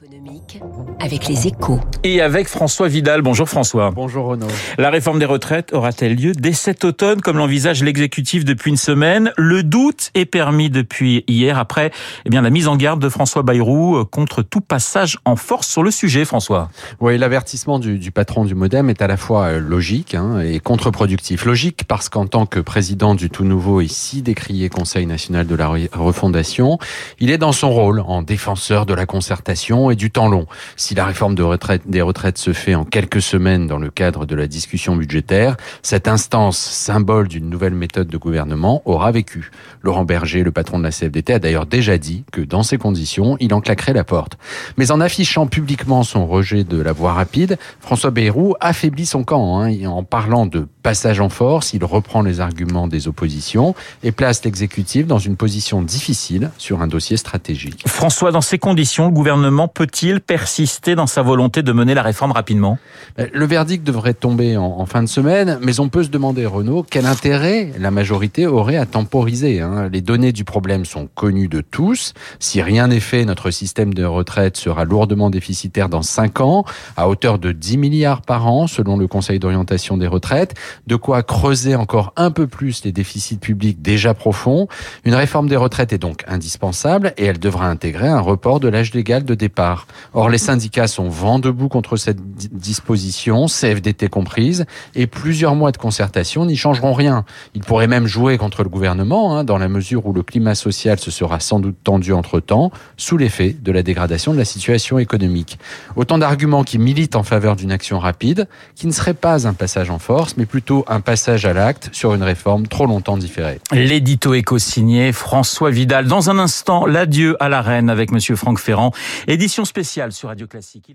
économique avec les échos. Et avec François Vidal. Bonjour François. Bonjour Renaud. La réforme des retraites aura-t-elle lieu dès cet automne comme l'envisage l'exécutif depuis une semaine? Le doute est permis depuis hier après eh bien, la mise en garde de François Bayrou contre tout passage en force sur le sujet, François. Oui, l'avertissement du, du, patron du Modem est à la fois euh, logique hein, et contre-productif. Logique parce qu'en tant que président du tout nouveau et si décrié Conseil national de la refondation, il est dans son rôle en défenseur de la concertation et du temps long. Si la réforme des retraites se fait en quelques semaines dans le cadre de la discussion budgétaire, cette instance, symbole d'une nouvelle méthode de gouvernement, aura vécu. Laurent Berger, le patron de la CFDT, a d'ailleurs déjà dit que dans ces conditions, il en claquerait la porte. Mais en affichant publiquement son rejet de la voie rapide, François Bayrou affaiblit son camp. Hein. En parlant de passage en force, il reprend les arguments des oppositions et place l'exécutif dans une position difficile sur un dossier stratégique. François, dans ces conditions, le gouvernement peut-il persister dans sa volonté de mener la réforme rapidement? Euh, Le verdict devrait tomber en, fin de semaine, mais on peut se demander, Renaud, quel intérêt la majorité aurait à temporiser. Hein? Les données du problème sont connues de tous. Si rien n'est fait, notre système de retraite sera lourdement déficitaire dans 5 ans, à hauteur de 10 milliards par an, selon le Conseil d'orientation des retraites. De quoi creuser encore un peu plus les déficits publics déjà profonds. Une réforme des retraites est donc indispensable et elle devra intégrer un report de l'âge légal de départ. Or, les syndicats sont vent debout contre cette disposition, CFDT comprise, et plusieurs mois de concertation n'y changeront rien. Ils pourraient même jouer contre le gouvernement, hein, dans la mesure où le climat social se sera sans doute tendu entre-temps, sous l'effet de la dégradation de la situation économique. Autant d'arguments qui militent en faveur d'une action rapide, qui ne serait pas un passage en force, mais plutôt un passage à l'acte sur une réforme trop longtemps différée. L'édito éco-signé François Vidal. Dans un instant, l'adieu à la avec Monsieur Franck Ferrand. Édition spéciale sur Radio Classique.